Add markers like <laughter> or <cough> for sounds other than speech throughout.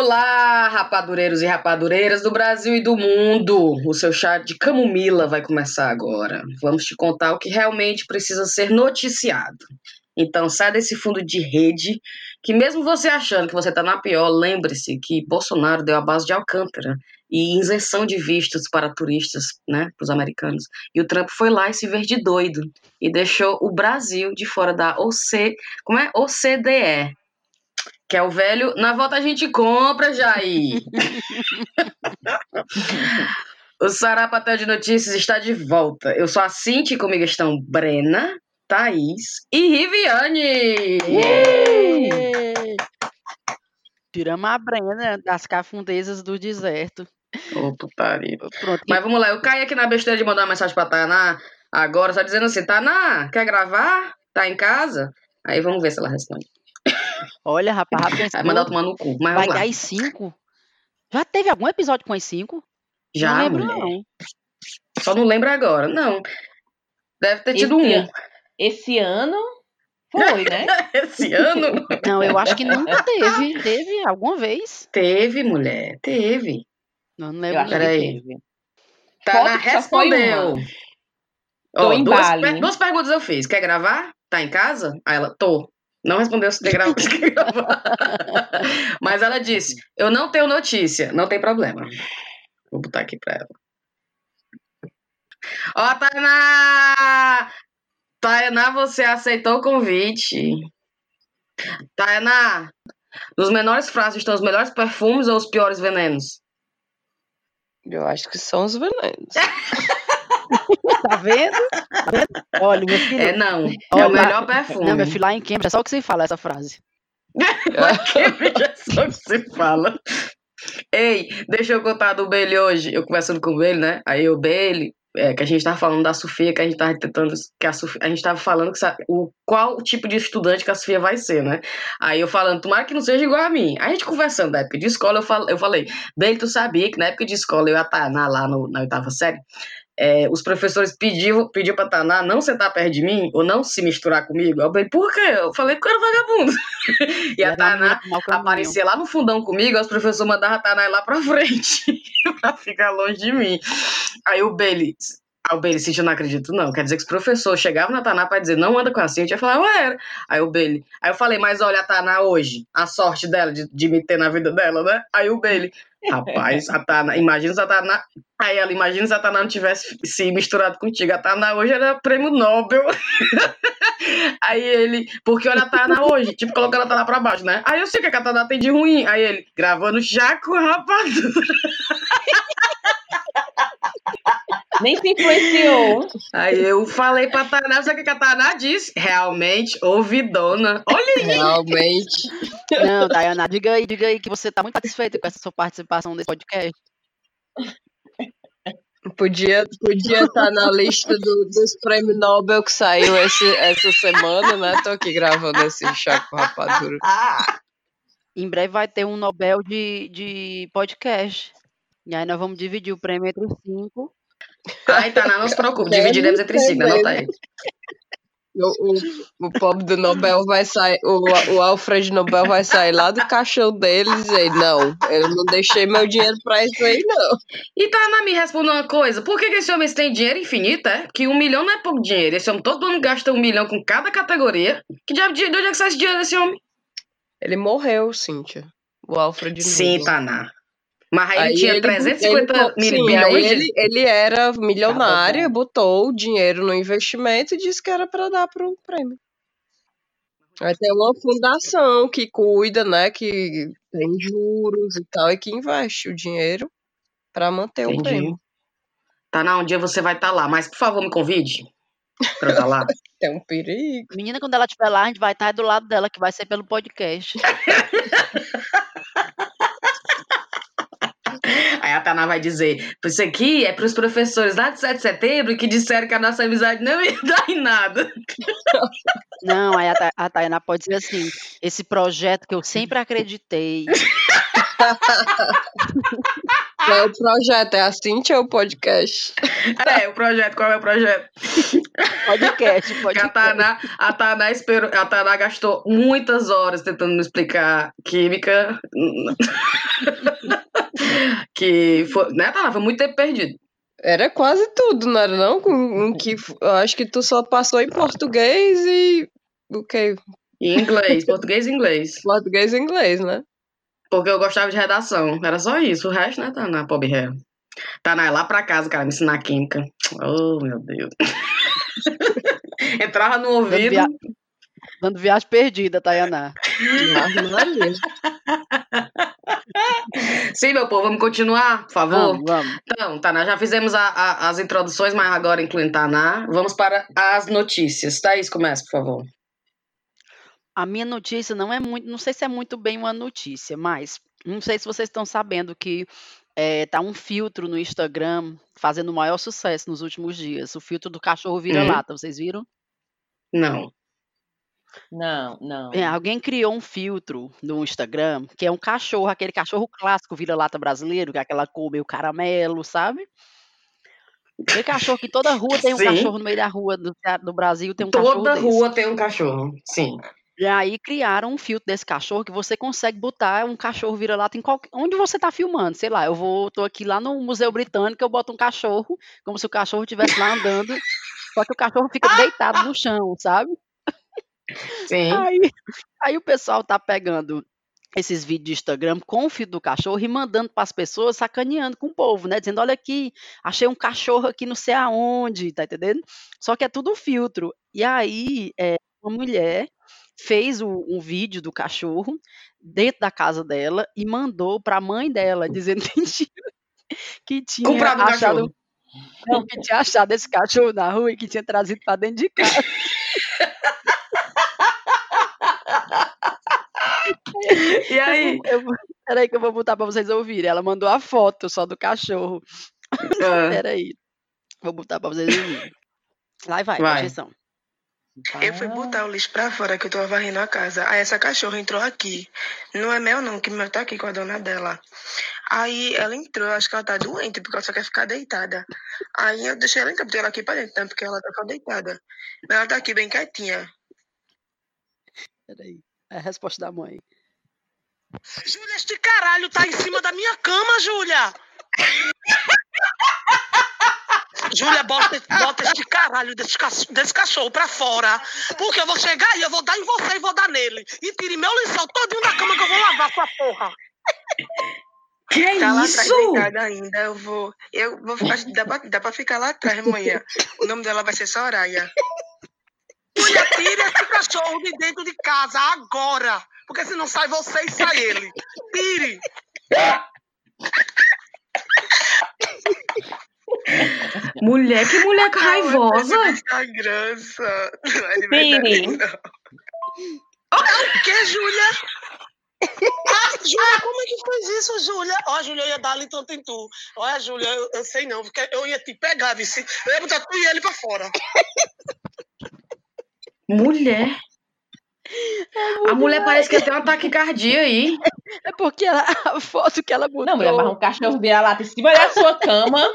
Olá, rapadureiros e rapadureiras do Brasil e do mundo! O seu chá de camomila vai começar agora. Vamos te contar o que realmente precisa ser noticiado. Então, sai desse fundo de rede, que mesmo você achando que você está na pior, lembre-se que Bolsonaro deu a base de Alcântara e isenção de vistos para turistas, né, para os americanos. E o Trump foi lá e se ver de doido e deixou o Brasil de fora da OC, como é? OCDE, que é o velho, na volta a gente compra, Jair. <laughs> o Sarapatel de Notícias está de volta. Eu sou a Cinti, comigo estão Brena, Thaís e Riviane. Tiramos a Brena das cafundezas do deserto. Ô, putaria. Pronto. Mas vamos lá, eu caí aqui na besteira de mandar uma mensagem pra Taná agora, só dizendo assim, Taná, quer gravar? Tá em casa? Aí vamos ver se ela responde. Olha, rapaz, rapaz Vai mandar tomar no cu. Mas vai dar as cinco? Já teve algum episódio com as cinco? Já, não lembro, mulher. não. Só não lembro agora. Não. Deve ter tido Esse um. ano. Esse ano foi, né? <laughs> Esse ano? Não, eu acho que nunca teve. Teve alguma vez? Teve, mulher. Teve. Não, não lembro. Peraí. só foi respondeu. Ó, Tô em duas, Bali. per- duas perguntas eu fiz. Quer gravar? Tá em casa? Aí ela, tô. Não respondeu se <laughs> gravar. Mas ela disse: Eu não tenho notícia. Não tem problema. Vou botar aqui pra ela. Ó, Tainá! Tainá, você aceitou o convite. Tainá, nos menores frascos estão os melhores perfumes ou os piores venenos? Eu acho que são os venenos. <laughs> Tá vendo? Tá? Olha, meu filho. É não. é Olha, o melhor perfume. Não, meu filho, lá em Cambridge, é só o que você fala essa frase. <laughs> Cambridge é só o que se fala. Ei, deixa eu contar do Bailey hoje. Eu conversando com o Bailey, né? Aí o Bailey, é, que a gente tava falando da Sofia, que a gente tava tentando. Que a, Sofia, a gente tava falando que o, qual tipo de estudante que a Sofia vai ser, né? Aí eu falando, tomara que não seja igual a mim. A gente conversando da época de escola, eu, fal, eu falei, Bailey, tu sabia que na época de escola eu ia estar lá no, na oitava série? É, os professores pediam, pediam pra Taná não sentar perto de mim ou não se misturar comigo. Eu falei, por quê? Eu falei, porque eu era vagabundo. <laughs> e a Taná aparecia lá no fundão comigo, aí os professores mandavam a Taná ir lá pra frente <laughs> pra ficar longe de mim. Aí o Bailey, o Bailey, eu não acredito, não. Quer dizer que os professores chegavam na Taná pra dizer, não anda com a Cintia, eu falava, ué, era. Aí o Bailey, aí eu falei, mas olha a Taná hoje, a sorte dela de, de me ter na vida dela, né? Aí o Bailey, rapaz, <laughs> a Taná, imagina se a Taná, aí ela, imagina se a Taná não tivesse se misturado contigo, a Taná hoje era prêmio Nobel. <laughs> Aí ele, porque olha a Taná hoje, tipo, colocando a Taná pra baixo, né? Aí eu sei o que a Taná tem de ruim. Aí ele, gravando já com rapadura. <laughs> Nem se influenciou. Aí eu falei pra Taná, sabe o que a Taná disse? Realmente, ouvidona. Olha aí. Realmente. Não, Dayana, diga aí, diga aí que você tá muito satisfeita com essa sua participação nesse podcast. Podia estar podia tá na lista do- dos prêmios Nobel que saiu esse, essa semana, né? Tô aqui gravando esse chá com rapadura. Em breve vai ter um Nobel de, de podcast. E aí nós vamos dividir o prêmio entre os cinco. Ai, Taná, não se preocupe, dividiremos entre cinco, anota aí. O, o, o pobre do Nobel vai sair, o, o Alfred Nobel vai sair lá do caixão dele e dizer, não, eu não deixei meu dinheiro pra isso aí, não. E Taná me responde uma coisa, por que, que esse homem tem dinheiro infinito, é? Que um milhão não é pouco dinheiro. Esse homem todo ano gasta um milhão com cada categoria. Que diabo de de onde é que sai esse dinheiro desse homem? Ele morreu, Cíntia. O Alfred Sim, Nobel. Taná. Mas aí, ele tinha ele- 350 ele- mil aí de- ele, ele era milionário, Tá botou o dinheiro no investimento e disse que era para dar para o prêmio. Vai ter uma fundação que cuida, né, que tem juros e tal, e que investe o dinheiro para manter o Entendi. prêmio. Taná, um dia você vai estar lá, mas por favor me convide pra estar lá. <laughs> É um perigo. Menina, quando ela estiver lá, a gente vai estar do lado dela, que vai ser pelo podcast. <laughs> Aí a Taná vai dizer: Isso aqui é para os professores lá de 7 de setembro que disseram que a nossa amizade não ia <laughs> dar em nada. Não, aí a, a Tainá pode dizer assim: esse projeto que eu sempre acreditei. Qual é o projeto? É a Cintia ou o podcast? É, o projeto, qual é o projeto? Podcast, <laughs> Que a podcast. Tainá, a Tainá esperou, a Tainá gastou muitas horas tentando me explicar química. Que foi, né? Foi muito tempo perdido. Era quase tudo, não era não? Com, que, eu acho que tu só passou em português e... O que? E inglês, português e inglês. <laughs> Português e inglês, né? Porque eu gostava de redação. Era só isso. O resto, né, Tainá? Pobre ré. Tainá, é lá pra casa, cara, me ensinar química. Oh, meu Deus. <laughs> Entrava no ouvido. via- Dando viagem perdida, Tayaná. Maria. <laughs> Sim, meu povo, vamos continuar, por favor? Vamos, vamos. Então, Taná, já fizemos a- a- as introduções, mas agora incluindo Taná. Vamos para as notícias. Thaís, começa, por favor. A minha notícia não é muito, não sei se é muito bem uma notícia, mas não sei se vocês estão sabendo que eh, tá um filtro no Instagram fazendo o maior sucesso nos últimos dias. O filtro do cachorro vira-lata, vocês viram? Não. Não, não. É, alguém criou um filtro no Instagram que é um cachorro, aquele cachorro clássico vira-lata brasileiro, que é aquela cor meio caramelo, sabe? Aquele cachorro que toda rua tem um Sim. cachorro no meio da rua do, do Brasil, tem um cachorro Toda rua tem um cachorro. Sim. E aí criaram um filtro desse cachorro que você consegue botar um cachorro vira-lata em qualquer onde você tá filmando, sei lá, eu vou tô aqui lá no Museu Britânico, eu boto um cachorro, como se o cachorro estivesse lá andando, só que o cachorro fica <laughs> deitado no chão, sabe? Sim. Aí, aí o pessoal tá pegando esses vídeos de Instagram com o filtro do cachorro e mandando para as pessoas, sacaneando com o povo, né? Dizendo, olha aqui, achei um cachorro aqui não sei aonde, tá entendendo? Só que é tudo filtro. E aí, é, uma mulher fez o- um vídeo do cachorro dentro da casa dela e mandou para a mãe dela, dizendo <laughs> que tinha, que tinha Comprado um achado cachorro. não, que tinha achado esse cachorro na rua e que tinha trazido para dentro de casa. <laughs> <laughs> E aí? Eu, peraí que eu vou botar pra vocês ouvirem. Ela mandou a foto só do cachorro. <laughs> Ah, Peraí. Vou botar pra vocês ouvirem. Lá vai, Vai. atenção. Eu fui botar o lixo pra fora, que eu tava varrendo a casa. Aí essa cachorra entrou aqui. Não é meu, não, que meu tá aqui com a dona dela. Aí ela entrou, acho que ela tá doente, porque ela só quer ficar deitada. Aí eu deixei ela entrar, botei ela aqui pra dentro, né, porque ela tá deitada. Mas ela tá aqui bem quietinha. Peraí. É a resposta da mãe. Júlia, este caralho tá em cima da minha cama, Júlia! Júlia, bota, bota este caralho desse, cach- desse cachorro pra fora. Porque eu vou chegar e eu vou dar em você e vou dar nele. E tire meu lençol todinho da cama que eu vou lavar sua porra. que é Tá lá atrás isso? deitada ainda. Eu vou. Eu vou ficar. Dá pra, dá pra ficar lá atrás amanhã. O nome dela vai ser Soraya. Júlia, tire esse cachorro de dentro de casa agora. Porque senão sai você e sai ele. Tire. Mulher, que mulher raivosa. Instagram, só. Não é de Piri. verdade, não. O que, Júlia? Ah, Júlia, como é que fez isso, Júlia? Ó, Júlia, eu ia dar ali tanto em tu. Olha, Júlia, eu, eu sei não, porque eu ia te pegar, vice. Eu ia botar tu e ele pra fora. Mulher. A mulher parece que tem um ataque cardíaco aí. <laughs> É porque ela- a foto que ela botou. Não, mulher, mas um cachorro vira-lata em cima da sua cama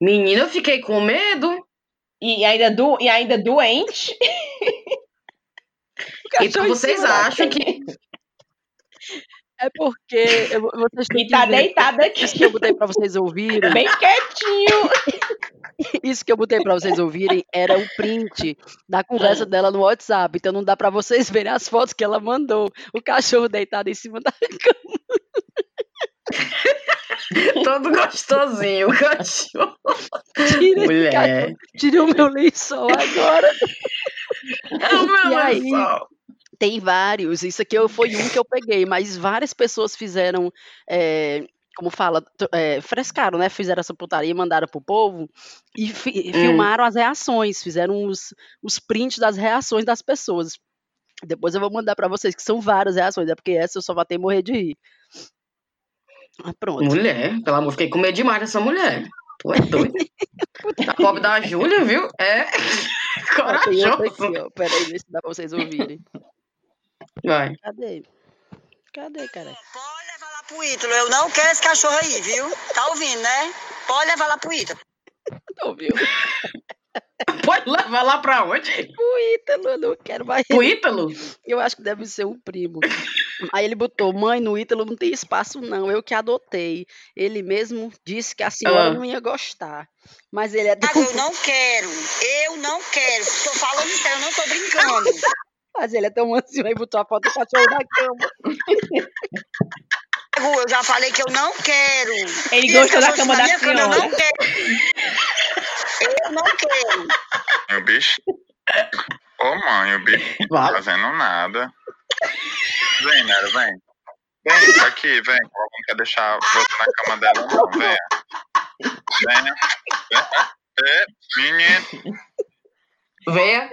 Menina, eu fiquei com medo. e ainda, do, e ainda doente. <laughs> Então vocês acham que. É porque eu vocês têm E tá deitada aqui, que eu botei pra vocês ouvirem. bem quietinho. <laughs> Isso que eu botei pra vocês ouvirem era o print da conversa dela no WhatsApp. Então não dá pra vocês verem as fotos que ela mandou. O cachorro deitado em cima da cama. <laughs> Todo gostosinho, o cachorro. Tira, Mulher. cachorro, tira o meu lençol agora. É o meu E aí? lençol. Tem vários. Isso aqui foi um que eu peguei, mas várias pessoas fizeram. é, como fala, é, frescaram, né? Fizeram essa putaria, mandaram pro povo e fi- Hum. filmaram as reações, fizeram os, os prints das reações das pessoas. Depois eu vou mandar pra vocês, que são várias reações, é porque essa eu só vou ter morrer de rir. Ah, pronto. Mulher, pelo amor, fiquei com medo demais dessa mulher. Tu é doido. A <laughs> pobre da Júlia, viu? É <laughs> corajoso. aqui, ó. Pera aí, ver se dá pra vocês ouvirem. Vai. Cadê? Cadê, cara? Pro Ítalo. Eu não quero esse cachorro aí, viu? Tá ouvindo, né? Pode levar lá pro Ítalo. Ouviu? <laughs> Pode levar lá pra onde? O Ítalo, eu não quero mais. Pro Ítalo? Eu acho que deve ser um primo. Aí ele botou, mãe, no Ítalo não tem espaço não, eu que adotei. Ele mesmo disse que a senhora Ah. não ia gostar. Mas ele é tão... Mas eu <laughs> não quero. Eu não quero. Tô falando sério, eu não tô brincando. Mas ele é tão mansinho, aí botou a foto do cachorro na cama. <laughs> Eu já falei que eu não quero. Ele gostou da cama da minha cama, Eu não senhora. quero. Eu não quero. O bicho. Ô mãe, o bicho não tá fazendo nada. Vem, Nero, vem. Vem, tá aqui, vem. Ela não quer deixar você na cama dela, não. Venha. Venha. Venha. É, menino. Venha.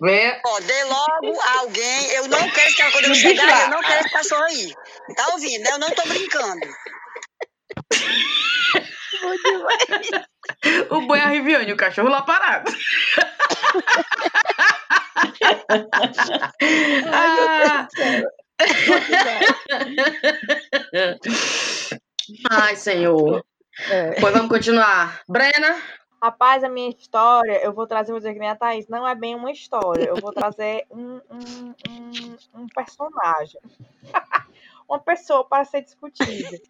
Venha. Ó, dê logo alguém. Eu não quero esse cachorro. Quando eu chegar, eu não quero esse cachorro aí. Tá ouvindo, né? Eu não tô brincando. Bom demais. <laughs> O boi arriviando e o cachorro lá parado. <laughs> Ah. Ai, senhor. É. Pois vamos continuar. Brena, Rapaz, a minha história, eu vou trazer, vou dizer que nem a Thaís, não é bem uma história. Eu vou trazer um, um, um, um personagem. Uma pessoa para ser discutida.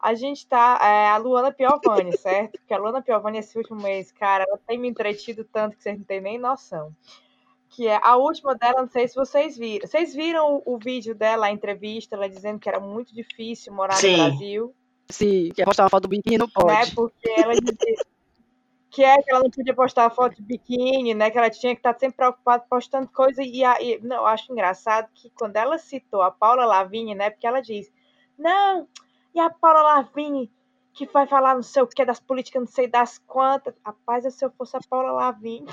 A gente tá. É, a Luana Piovani, certo? Porque a Luana Piovani, esse último mês, cara, ela tem me entretido tanto que vocês não têm nem noção. Que é a última dela, não sei se vocês viram. Vocês viram o, o vídeo dela, a entrevista, ela dizendo que era muito difícil morar Sim. no Brasil Sim, quer postar uma foto do biquíni, não né? pode. Porque ela dizia que é que ela não podia postar foto de biquíni, né? Que ela tinha que estar sempre preocupada postando coisa. E, a- e não, eu acho engraçado que quando ela citou a Paula Lavigne, né? Porque ela diz, não, e a Paula Lavigne que vai falar não sei o que das políticas, não sei das quantas. Rapaz, se eu fosse a Paula Lavigne,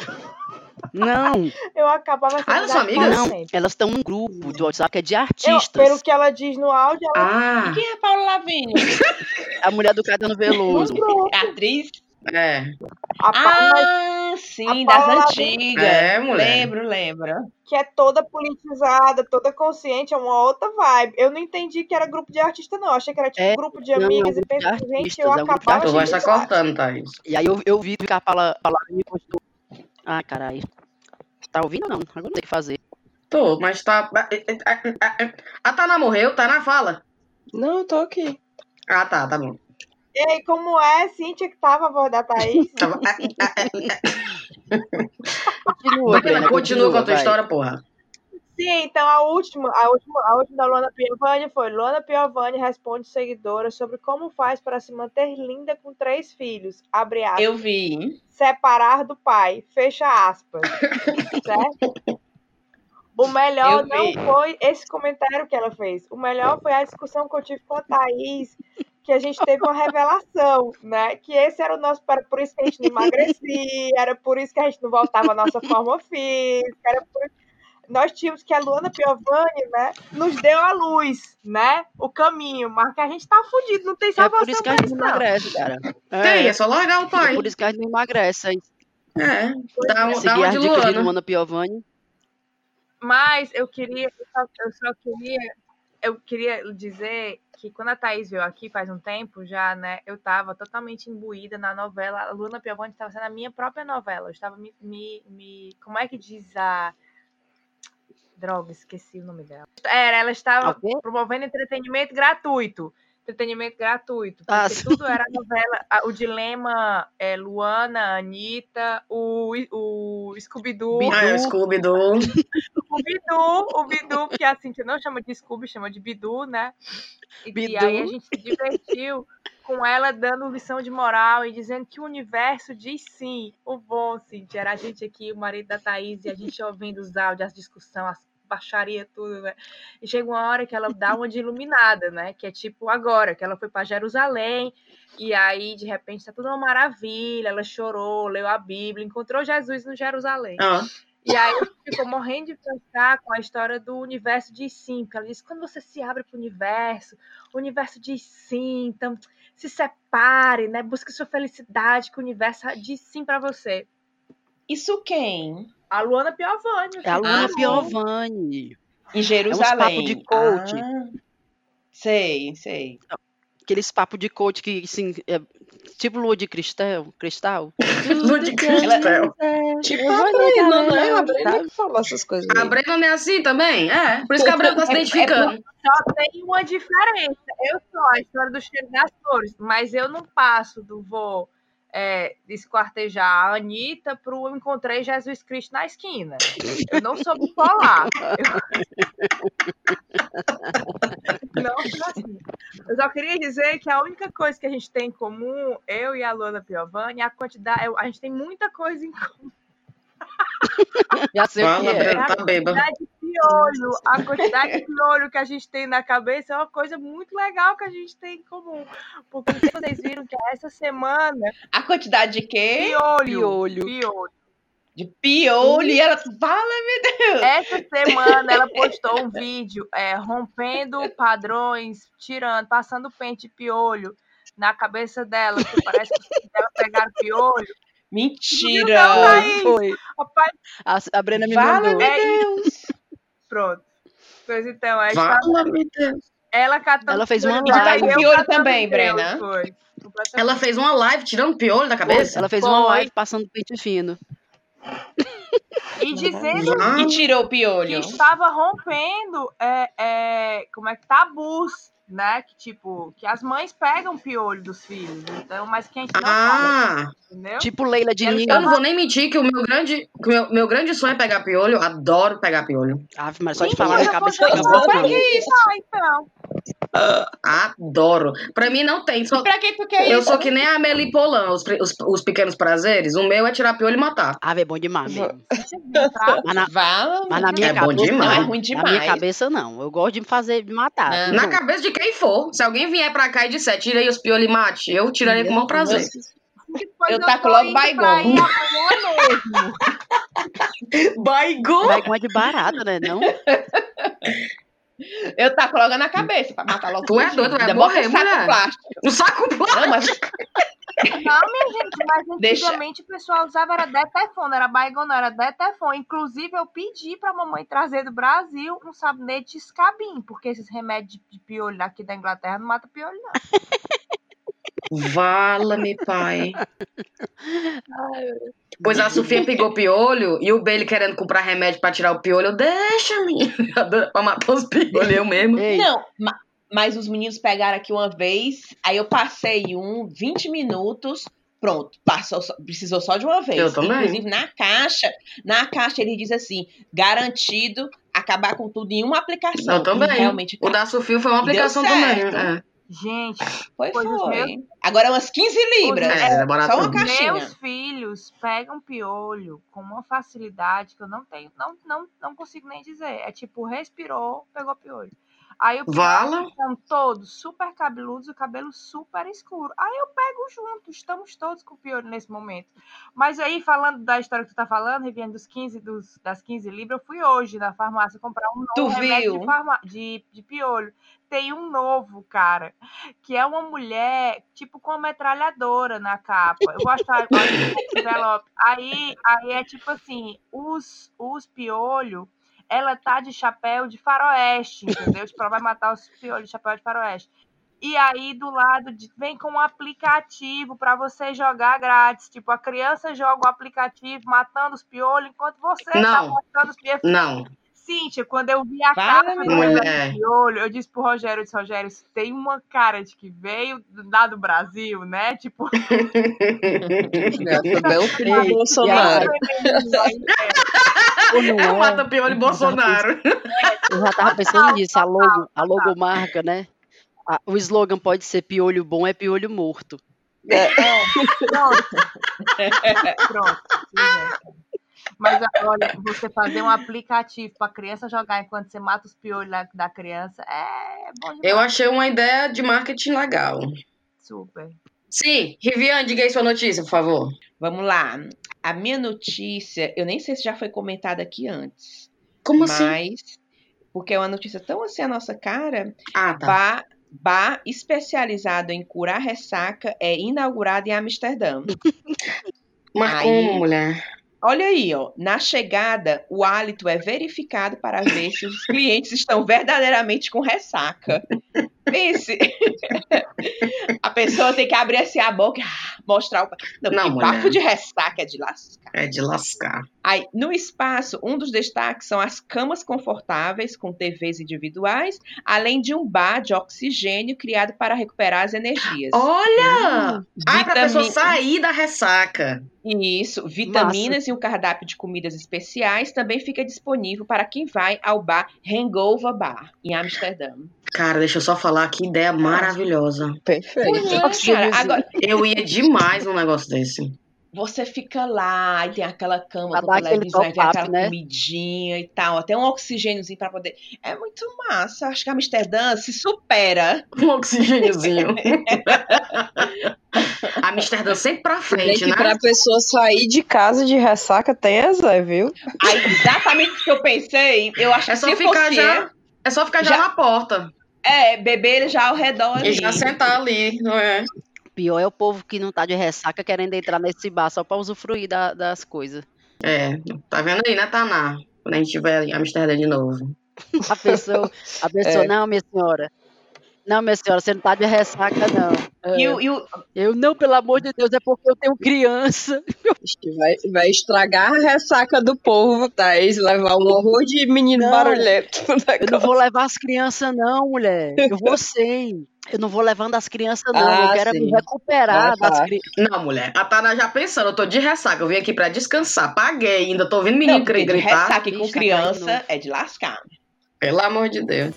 Não, <laughs> eu acabava Ah, elas são amigas? não. Elas estão num grupo de WhatsApp que é de Eu, artistas. pelo que ela diz no áudio, ela Ah, Quem é Paula Lavigne? <laughs> A mulher do Caetano Veloso. É atriz? É. a Ah, sim, a das Paula antigas. É, mulher. Lembro, lembro. que é toda politizada, toda consciente, é uma outra vibe. Eu não entendi que era grupo de artista, não. Eu achei que era tipo É, grupo de não, é um amigas grupo e pensei, gente, eu é um acabava Tu vai estar cortando, Thaís. E aí eu, eu vi me postou. Ah, caralho. Tá ouvindo ou não? Agora não tem o que fazer. Tô, mas tá. A Tana morreu, Tana fala. Não, eu tô aqui. Ah, tá, tá bom. E aí, como é? Cíntia que tava a voz da Thaís? <laughs> Tava- Continua, Brena, Continua com a tua vai. história, porra. Sim, então a última, a última, a última da Luana Piovani foi Luana Piovani responde seguidora sobre como faz para se manter linda com três filhos. Abre aspas. Eu vi. Separar do pai. Fecha aspas. <laughs> certo? O melhor Eu não vi. foi esse comentário que ela fez. O melhor foi a discussão que eu tive com a Thaís, que a gente teve uma <laughs> revelação, né? Que esse era o nosso. Era por isso que a gente não emagrecia, era por isso que a gente não voltava à nossa forma física, era por nós tínhamos que a Luana Piovani, né, nos deu a luz, né, o caminho, mas que a gente tá fudido, não tem É salvação por isso que a gente não emagrece, cara. Tem, É, é só largar o é pai. por isso que a gente não emagrece. Aí, É, dá, um, dá seguir uma as de Luana. Luana Piovani. Mas eu queria, eu só, eu só queria, eu queria dizer que quando a Thaís veio aqui faz um tempo já, né, eu tava totalmente imbuída na novela, a Luana Piovani estava sendo a minha própria novela, eu estava me, me, me como é que diz a droga, esqueci o nome dela. Era, ela estava promovendo entretenimento gratuito. Entretenimento gratuito. Porque Ah, tudo era novela. O dilema é Luana, Anitta, o, o Scooby-Doo. Ah, é o Scooby-Doo. <laughs> O Bidu, o Bidu, porque a Cintia não chama de Scooby, chama de Bidu, né? E, e Bidu. aí a gente se divertiu com ela dando lição de moral e dizendo que o universo diz sim. O bom, Cintia, era a gente aqui, o marido da Thaís, e a gente ouvindo os áudios, as discussões, as baixaria, tudo, né? E chega uma hora que ela dá uma de iluminada, né? Que é tipo agora, que ela foi para Jerusalém, e aí, de repente, tá tudo uma maravilha, ela chorou, leu a Bíblia, encontrou Jesus no Jerusalém. Ah, E aí ficou morrendo de pensar com a história do universo diz sim. Porque ela disse, quando você se abre para o universo, o universo diz sim, então se separe, né? Busque sua felicidade, que o universo diz sim para você. Isso quem? A Luana Piovani. É a Luana Ah. Piovani. Em Jerusalém. papo de coach. Ah, Sei, sei. Aqueles papos de coach que, assim, é tipo lua de cristal. cristal. <laughs> Lua de cristal. Tipo Eu a Brena, né? A? Brena que falou essas coisas. A aí. Brenda não é assim também? É. Por isso que a Brenda tá se É- é identificando. Só tem uma diferença. Eu sou a história do cheiro das flores, mas eu não passo do vou é, desquartejar a Anitta pro encontrei Jesus Cristo na esquina. Eu não sou bipolar. Eu... <laughs> Não assim. Eu só queria dizer que a única coisa que a gente tem em comum, eu e a Luana Piovani, é a quantidade. A gente tem muita coisa em comum. <laughs> Já sei o que Fala, é. A tá quantidade de piolho, a quantidade de piolho que a gente tem na cabeça é uma coisa muito legal que a gente tem em comum. Porque vocês viram que essa semana, A quantidade de quê? piolho, Piolho. piolho. De piolho. E ela fala, meu Deus. Essa semana ela postou um vídeo é, rompendo padrões, tirando, passando pente de piolho na cabeça dela, que parece que dela pegaram piolho. Mentira. Não. Foi. Rapaz, A, a Brena me Fala, mandou. meu É Deus. Pronto. Pois então, a tá- Fala, ela catando Ela fez uma piolho, live. eu Piolho também, piolho, Brena. Foi. Ela fez uma live tirando piolho da cabeça? Ela fez uma Foi. live passando pente fino. E dizendo Ah, E tirou o que piolho. estava rompendo é, é, como é que tabus, né? Que tipo, que as mães pegam piolho dos filhos, então, mas que a gente não fala, ah, entendeu? Tipo Leila de Ela eu não vou nem mentir que o meu grande, que o meu, meu grande sonho é pegar piolho. Adoro pegar piolho. Ave, mas só de falar vou fica jogar boa, isso? Ah, então. Adoro. Pra mim não tem. Só, Pra que tu quer eu isso? sou que nem a Amelie Polan, os, os, os pequenos prazeres. O meu é tirar piolho e matar. Ave, é bom demais mesmo. <laughs> Mas na, mas na minha É bom cabeça, demais. Não, é ruim Na demais. minha cabeça, não. Eu gosto de fazer, de matar. Não. Na cabeça de quem for. Se alguém vier pra cá e disser, tira aí os piolhos e mate, eu tiraria com o maior prazer. Depois Eu taco logo <laughs> Baigon. Baigon! Vai com é de barata, né? Não? <laughs> Eu taco logo na cabeça pra matar logo. Tu é doido, vai morrer, um saco mulher. plástico. Um saco plástico. Não, mas <laughs> Não, minha gente, mas Deixa- antigamente o pessoal usava era Detefon, não era Baigon, não era Detefon. Inclusive, eu pedi pra mamãe trazer do Brasil um sabonete escabim, porque esses remédios de, piolho daqui da Inglaterra não mata piolho, não. <laughs> Vala-me, pai. Pois a Sofia pegou piolho e o Bailey querendo comprar remédio pra tirar o piolho. Eu, Deixa, menina. <laughs> Pra matar os piolhos, eu mesmo. Ei, Não, ma- mas os meninos pegaram aqui uma vez, aí eu passei um 20 minutos, pronto, passou, só- precisou só de uma vez. Eu também. Inclusive na caixa, na caixa ele diz assim, garantido acabar com tudo em uma aplicação. Eu também. Realmente O da Sofia foi uma Deu aplicação também. É. Gente, foi, Pois os foi. Agora umas 15 libras. Os- É, barato só uma caixinha. meus filhos pegam piolho com uma facilidade que eu não tenho, não, não, não consigo nem dizer. É tipo, respirou, pegou piolho. Aí o Vala. são todos super cabeludos, o cabelo super escuro. Aí eu pego junto, estamos todos com piolho nesse momento. Mas aí, falando da história que tu tá falando, Riviane, dos 15, dos, das 15 libras, eu fui hoje na farmácia comprar um Tu novo remédio viu? de, farma- de, de piolho. Tem um novo, cara, que é uma mulher, tipo, com uma metralhadora na capa. Eu vou achar eu acho esse envelope. Aí, aí é tipo assim, os, os piolhos ela tá de chapéu de faroeste, entendeu? Tipo, ela vai matar os piolhos de chapéu de faroeste. E aí, do lado, de- vem com um aplicativo para você jogar grátis. Tipo, a criança joga o aplicativo matando os piolhos enquanto você tá Não. matando os piolhos. Não. Cíntia, quando eu vi a Fala, capa do mulher. piolho, eu disse pro Rogério, eu disse, Rogério, isso tem uma cara de que veio do- lá do Brasil, né? <laughs> Tipo, É, foi bem o primo Ei, Bolsonaro. não É o é? Mata Piolho Bolsonaro. Eu já tava pensando nisso, a logo, a logomarca, né? A- o slogan pode ser piolho bom é piolho morto. Pronto. Pronto. Uhum. Mas olha, você fazer um aplicativo para criança jogar enquanto você mata os piolhos da criança é bom demais. Eu achei uma ideia de marketing legal. Super. Sim, Riviane, diga aí sua notícia, por favor. Vamos lá. A minha notícia, eu nem sei se já foi comentada aqui antes. Como assim? mas, porque é uma notícia tão assim a nossa cara, Ah, tá. bar, bar especializado em curar ressaca é inaugurado em Amsterdã. <laughs> Aí- como, mulher? Olha aí, ó. Na chegada, o hálito é verificado para ver se os clientes estão verdadeiramente com ressaca. <laughs> Pense. a pessoa tem que abrir assim a boca, ah, mostrar o. Não, Não, papo de ressaca é de lascar. É de lascar. Aí, no espaço, um dos destaques são as camas confortáveis com TVs individuais, além de um bar de oxigênio criado para recuperar as energias. Olha! Ah, pra pessoa sair da ressaca. Isso, vitaminas e um cardápio de comidas especiais também fica disponível para quem vai ao bar Hangover Bar, em Amsterdã. Cara, deixa eu só falar que ideia maravilhosa. Perfeito. Cara, agora, Eu ia demais num negócio desse. você fica lá e tem aquela cama Pra com televisão, tem aquela né? comidinha e tal, até um oxigêniozinho para poder. É muito massa. Acho que Amsterdã se supera. Um oxigêniozinho. <laughs> Amsterdã sempre pra frente, que né? pra pessoa sair de casa de ressaca tem a Zé, viu? Aí, exatamente o que eu pensei. Eu acho É que só se ficar fosse já. É só ficar já, Já- na porta. É, beber já ao redor E ali. já sentar ali, não é? Pior é o povo que não tá de ressaca querendo entrar nesse bar só pra usufruir da- das coisas. É, tá vendo aí, né, Taná? Quando a gente tiver em Amsterdã de novo. A pessoa, a pessoa, <laughs> É. não, minha senhora. Não, minha senhora, você não tá de ressaca, não. É, E o, e o- Eu, não, pelo amor de Deus, é porque eu tenho criança. Vai, vai estragar a ressaca do povo, Thaís. Levar um horror de menino Não. barulhento. Eu não vou levar as crianças, não, mulher. Eu vou sem. Eu não vou levando as crianças, não. eu Ah, quero é sim. me recuperar Ah, tá. das crianças. Não, mulher. A Taná já pensando, eu tô de ressaca, eu vim aqui pra descansar. Paguei, ainda tô ouvindo menino não, porque de gritar. ressaca com tá criança é de lascar. Pelo amor de Deus.